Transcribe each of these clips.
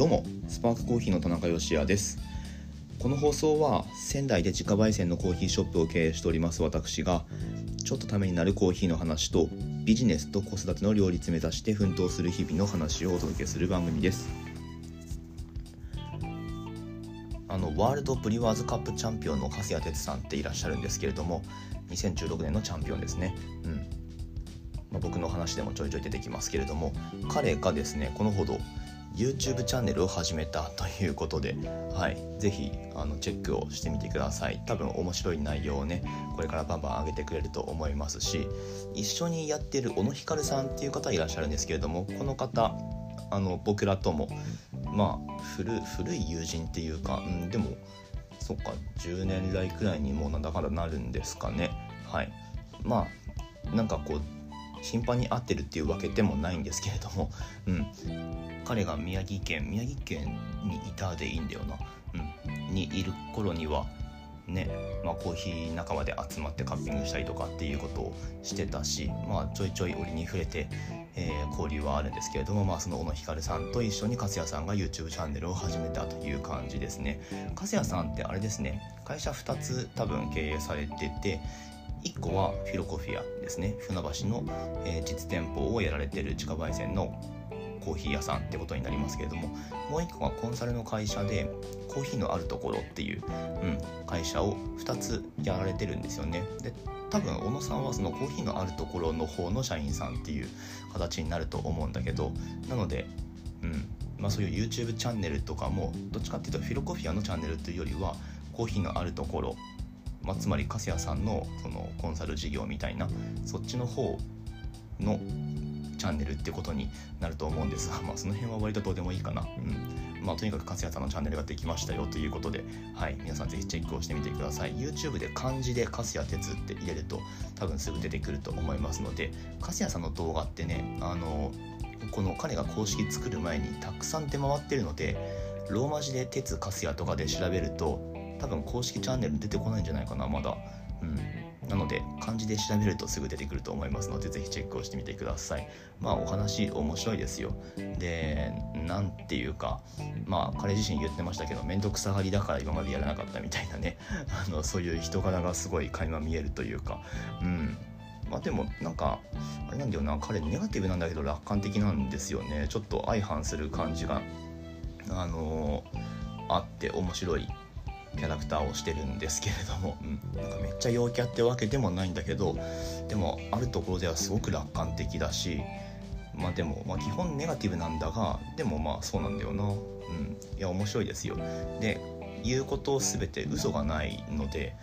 どうもスパークコーヒーの田中芳也です。この放送は仙台で自家焙煎のコーヒーショップを経営しております私がちょっとためになるコーヒーの話とビジネスと子育ての両立目指して奮闘する日々の話をお届けする番組です。あのワールドブリワーズカップチャンピオンの粕谷哲さんっていらっしゃるんですけれども2016年のチャンピオンですね。うん。まあ、僕の話でもちょいちょい出てきますけれども彼がですねこのほど YouTube チャンネルを始めたということで、はい、ぜひあのチェックをしてみてください。多分面白い内容をねこれからバンバン上げてくれると思いますし一緒にやってる小野ひかるさんっていう方いらっしゃるんですけれどもこの方あの僕らともまあ古古い友人っていうか、うん、でもそっか10年来くらいにもうなんだかんだなるんですかね。はい。まあなんかこう頻繁に会ってるっていうわけでもないんですけれども、うん、彼が宮城県宮城県にいたでいいんだよな、うん、にいる頃にはね、まあ、コーヒー仲間で集まってカッピングしたりとかっていうことをしてたし、まあ、ちょいちょい折に触れて、えー、交流はあるんですけれども、まあ、その小野ひかるさんと一緒に粕谷さんが YouTube チャンネルを始めたという感じですね。粕谷さんってあれですね会社2つ多分経営されてて1個はフィロコフィアですね。船橋の、えー、実店舗をやられてる自家焙煎のコーヒー屋さんってことになりますけれどももう1個はコンサルの会社でコーヒーのあるところっていう、うん、会社を2つやられてるんですよね。で多分小野さんはそのコーヒーのあるところの方の社員さんっていう形になると思うんだけどなのでうんまあそういう YouTube チャンネルとかもどっちかっていうとフィロコフィアのチャンネルというよりはコーヒーのあるところまあ、つまり粕谷さんのそのコンサル事業みたいなそっちの方のチャンネルってことになると思うんです。が、まあ、その辺は割とどうでもいいかな。うん。まあ、とにかく粕谷さんのチャンネルができましたよということで、はい、皆さんぜひチェックをしてみてください。YouTube で漢字で粕谷哲って入れると多分すぐ出てくると思いますので、粕谷さんの動画ってね、あのこの彼が公式作る前にたくさん出回ってるので、ローマ字で鉄粕谷とかで調べると多分公式チャンネル出てこないんじゃないかなまだ。うん。なので漢字で調べるとすぐ出てくると思いますのでぜひチェックをしてみてください。まあお話面白いですよ。で何ていうかまあ彼自身言ってましたけど面倒くさがりだから今までやらなかったみたいなね。あのそういう人柄がすごい垣間見えるというか。うん。まあでもなんかあれなんだよな。彼ネガティブなんだけど楽観的なんですよね。ちょっと相反する感じがあのー、あって面白い。キャラクターをしてるんですけれども、うん、なんかめっちゃ陽キャってわけでもないんだけどでもあるところではすごく楽観的だしまあでも、まあ、基本ネガティブなんだがでもまあそうなんだよな。うん。いや面白いですよ。で言うことを全て嘘がないので、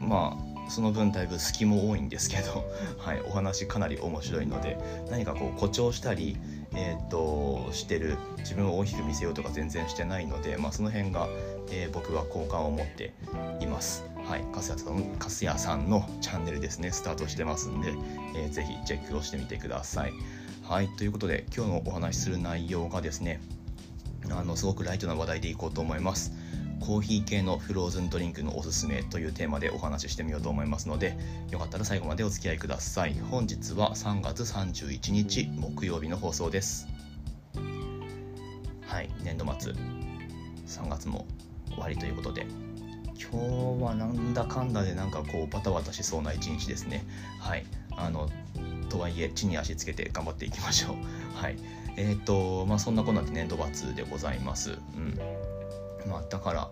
うん、まあその分だいぶ隙も多いんですけど、はい、お話かなり面白いので何かこう誇張したりえーと、してる自分を大きく見せようとか全然してないので、まあ、その辺が、えー、僕は好感を持っています。はい、粕谷さん粕谷さんのチャンネルですね。スタートしてますんで、えー、ぜひチェックをしてみてください。はい。ということで今日のお話しする内容がですねあのすごくライトな話題でいこうと思います。コーヒー系のフローズンドリンクのおすすめというテーマでお話ししてみようと思いますのでよかったら最後までお付き合いください。本日は3月31日木曜日の放送です。はい。年度末。3月も終わりということで。今日はなんだかんだでなんかこうバタバタしそうな一日ですね。はい。あのとはいえ地に足つけて頑張っていきましょう。はい。えっ、ー、とまあそんなこんなで年度末でございます。うん。まあ、だから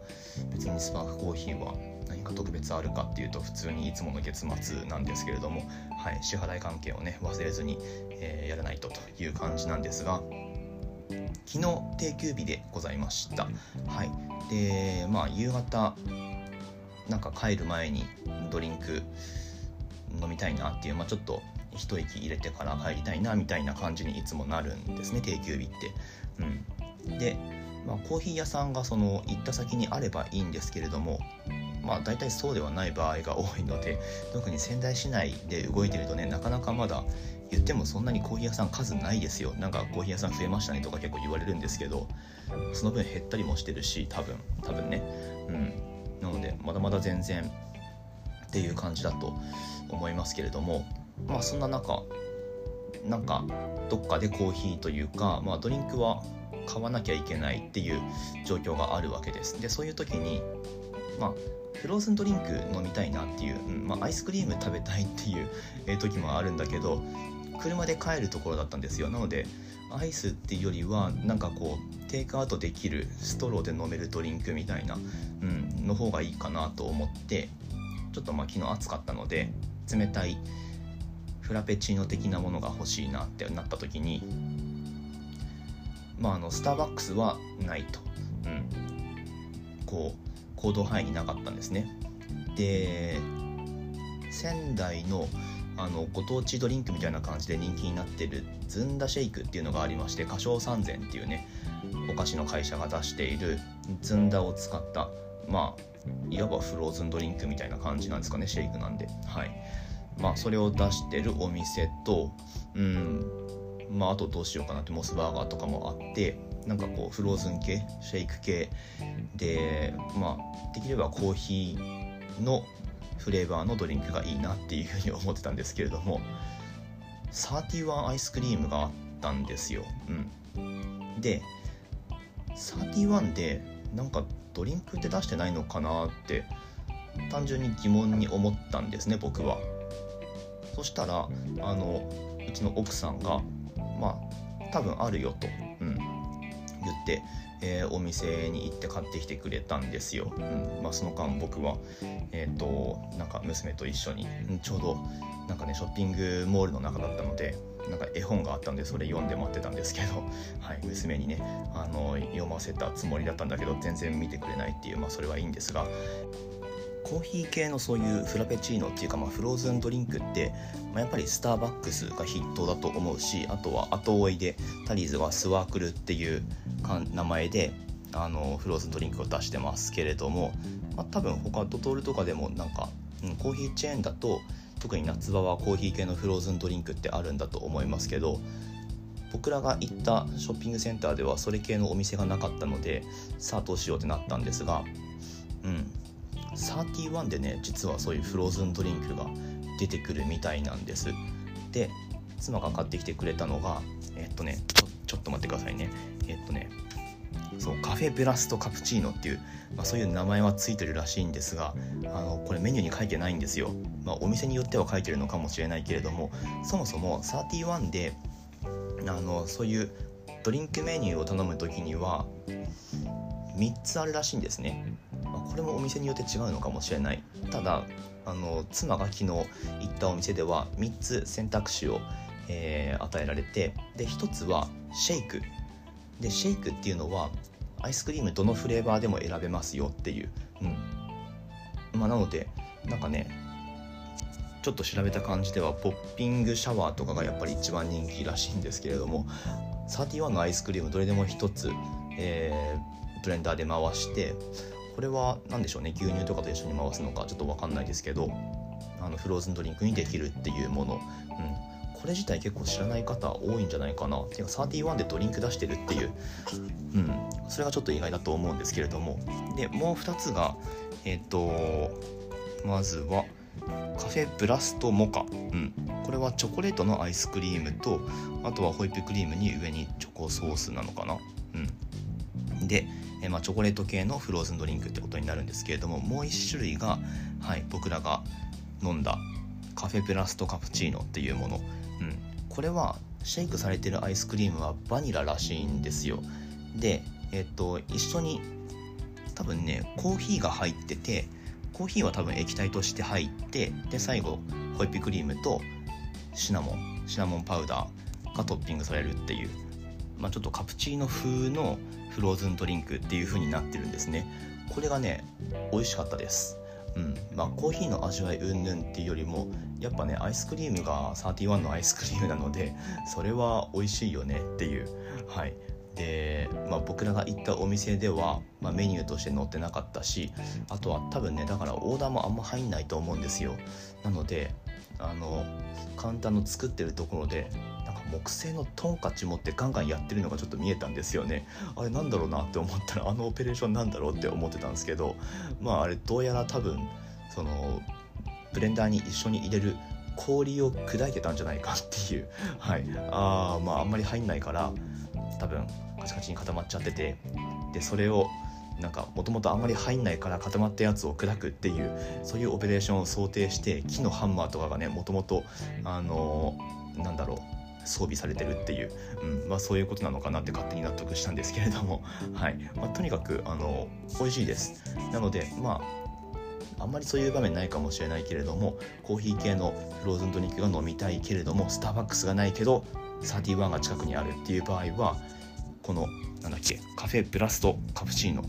別にスパークコーヒーは何か特別あるかっていうと普通にいつもの月末なんですけれども、はい、支払い関係をね忘れずに、えー、やらないとという感じなんですが昨日定休日でございました。はい、でまあ夕方なんか帰る前にドリンク飲みたいなっていう、まあ、ちょっと一息入れてから帰りたいなみたいな感じにいつもなるんですね定休日って。うん、でまあ、コーヒー屋さんがその行った先にあればいいんですけれどもまあ大体そうではない場合が多いので特に仙台市内で動いてるとねなかなかまだ言ってもそんなにコーヒー屋さん数ないですよ。なんかコーヒー屋さん増えましたねとか結構言われるんですけどその分減ったりもしてるし多分多分ね。うん。なのでまだまだ全然っていう感じだと思いますけれどもまあそんな中なんかどっかでコーヒーというかまあドリンクは買わなきゃいけないっていう状況があるわけです。でそういう時にまあフローズンドリンク飲みたいなっていう、うんまあ、アイスクリーム食べたいっていう、時もあるんだけど車で帰るところだったんですよ。なのでアイスっていうよりはなんかこうテイクアウトできるストローで飲めるドリンクみたいな、うん、の方がいいかなと思ってちょっとまあ昨日暑かったので冷たいフラペチーノ的なものが欲しいなってなった時にまああのスターバックスはないと、うん、こう行動範囲になかったんですね。で仙台のあのご当地ドリンクみたいな感じで人気になってるずんだシェイクっていうのがありまして花椒三千っていうねお菓子の会社が出しているずんだを使ったまあいわばフローズンドリンクみたいな感じなんですかねシェイクなんで。はい。まあそれを出してるお店とうんまああとどうしようかなってモスバーガーとかもあってなんかこうフローズン系シェイク系でまあできればコーヒーのフレーバーのドリンクがいいなっていうふうに思ってたんですけれども31アイスクリームがあったんですよ、うん、で31でなんかドリンクって出してないのかなって単純に疑問に思ったんですね僕は。そしたらあのうちの奥さんがまあ多分あるよと、言って、えー、お店に行って買ってきてくれたんですよ、うん。まあ、その間僕はえっ、ー、となんか娘と一緒にちょうどなんかねショッピングモールの中だったのでなんか絵本があったんでそれ読んで待ってたんですけど、はい、娘にねあの読ませたつもりだったんだけど全然見てくれないっていうまあそれはいいんですが。コーヒー系のそういうフラペチーノっていうか、まあ、フローズンドリンクって、まあ、やっぱりスターバックスが筆頭だと思うしあとは後追いでタリーズはスワークルっていう名前であのフローズンドリンクを出してますけれども、まあ、多分他ドトールとかでもなんか、うん、コーヒーチェーンだと特に夏場はコーヒー系のフローズンドリンクってあるんだと思いますけど僕らが行ったショッピングセンターではそれ系のお店がなかったのでさあどうしようってなったんですがうん。31でね実はそういうフローズンドリンクが出てくるみたいなんです。で妻が買ってきてくれたのがえっとねちょちょっと待ってくださいね。えっとねそうカフェブラストカプチーノっていう、まあ、そういう名前はついてるらしいんですがあのこれメニューに書いてないんですよ、まあ、お店によっては書いてるのかもしれないけれどもそもそも31であのそういうドリンクメニューを頼む時には3つあるらしいんですね。これもお店によって違うのかもしれない。ただあの妻が昨日行ったお店では3つ選択肢を、えー、与えられてで1つはシェイク。でシェイクっていうのはアイスクリームどのフレーバーでも選べますよっていう、うん。まあ、なのでなんかねちょっと調べた感じではポッピングシャワーとかがやっぱり一番人気らしいんですけれども31のアイスクリームどれでも1つ、えー、ブレンダーで回してこれは何でしょうね牛乳とかと一緒に回すのかちょっと分かんないですけどあのフローズンドリンクにできるっていうもの、うん、これ自体結構知らない方多いんじゃないかな。っていうか31でドリンク出してるっていう、うん、それがちょっと意外だと思うんですけれども。でもう2つがえっ、ー、とまずはカフェブラストモカ、うん、これはチョコレートのアイスクリームとあとはホイップクリームに上にチョコソースなのかな、うん、でえまあ、チョコレート系のフローズンドリンクってことになるんですけれどももう1種類が、はい、僕らが飲んだカフェプラストカプチーノっていうもの、うん、これはシェイクされてるアイスクリームはバニラらしいんですよ。でえっと一緒に多分ねコーヒーが入っててコーヒーは多分液体として入ってで最後ホイップクリームとシナモンシナモンパウダーがトッピングされるっていうまあ、ちょっとカプチーノ風のフローズンドリンクっていう風になってるんですね。これがね美味しかったです。うん。まあ、コーヒーの味わいうんぬんっていうよりもやっぱねアイスクリームが31のアイスクリームなのでそれは美味しいよねっていう。はい。で、まあ、僕らが行ったお店では、まあ、メニューとして載ってなかったしあとは多分ねだからオーダーもあんま入んないと思うんですよ。なのであのカウンターの作ってるところで木製のトンカチ持ってガンガンやってるのがちょっと見えたんですよね。あれなんだろうなって思ったらあのオペレーションなんだろうって思ってたんですけどまああれどうやら多分そのブレンダーに一緒に入れる氷を砕いてたんじゃないかっていう。はい。ああまああんまり入んないから多分カチカチに固まっちゃってて。でそれをなんかもともとあんまり入んないから固まったやつを砕くっていうそういうオペレーションを想定して木のハンマーとかがねもともとあのなんだろう装備されてるっていう、うん。まあ、そういうことなのかなって勝手に納得したんですけれども、はい。まあ、とにかくあの美味しいです。なのでまああんまりそういう場面ないかもしれないけれどもコーヒー系のフローズンドリンクが飲みたいけれどもスターバックスがないけど31が近くにあるっていう場合はこのなんだっけカフェブラストカプチーノ。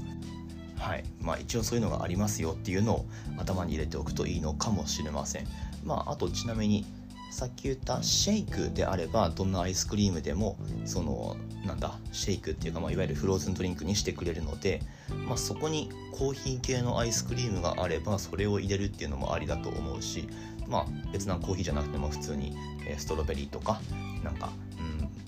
はい。まあ、一応そういうのがありますよっていうのを頭に入れておくといいのかもしれません。まあ、あとちなみにさっき言ったシェイクであればどんなアイスクリームでもそのなんだシェイクっていうか、まあ、いわゆるフローズンドリンクにしてくれるので、まあ、そこにコーヒー系のアイスクリームがあればそれを入れるっていうのもありだと思うし、まあ、別なコーヒーじゃなくても普通にストロベリーとかなんか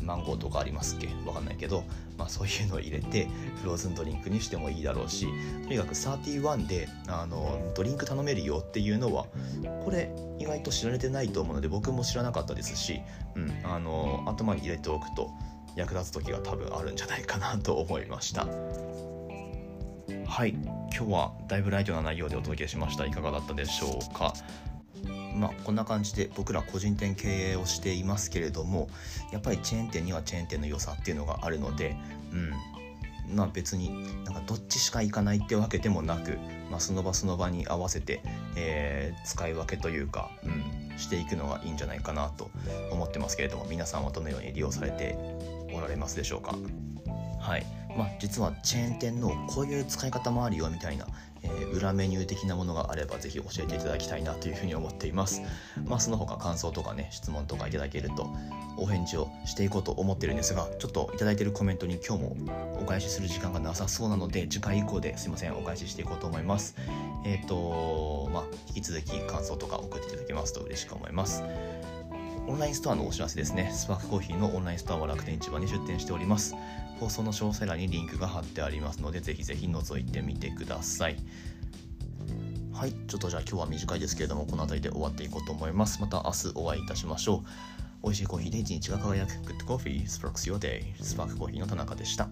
マンゴーとかありますっけ？わかんないけど、まあ、そういうのを入れてフローズンドリンクにしてもいいだろうしとにかく31であのドリンク頼めるよっていうのはこれ意外と知られてないと思うので僕も知らなかったですし、うん、あの頭に入れておくと役立つ時が多分あるんじゃないかなと思いました。はい今日はだいぶライトな内容でお届けしました。いかがだったでしょうか？まあ、こんな感じで僕ら個人店経営をしていますけれどもやっぱりチェーン店にはチェーン店の良さっていうのがあるので、うん、まあ別になんかどっちしか行かないってわけでもなく、まあ、その場その場に合わせて、えー、使い分けというか、うん、していくのがいいんじゃないかなと思ってますけれども皆さんはどのように利用されておられますでしょうか？はい。まあ、実はチェーン店のこういう使い方もあるよみたいな、えー、裏メニュー的なものがあればぜひ教えていただきたいなというふうに思っています。まあ、その他感想とかね質問とかいただけるとお返事をしていこうと思ってるんですがちょっといただいてるコメントに今日もお返しする時間がなさそうなので次回以降ですいませんお返ししていこうと思います。えっ、ー、とまあ引き続き感想とか送っていただけますと嬉しく思います。オンラインストアのお知らせですね。スパークコーヒーのオンラインストアは楽天市場に出店しております。放送の詳細欄にリンクが貼ってありますので、ぜひぜひ覗いてみてください。はい、ちょっとじゃあ今日は短いですけれども、この辺りで終わっていこうと思います。また明日お会いいたしましょう。美味しいコーヒーで一日が輝く Good Coffee Sparks Your Day スパークコーヒーの田中でした。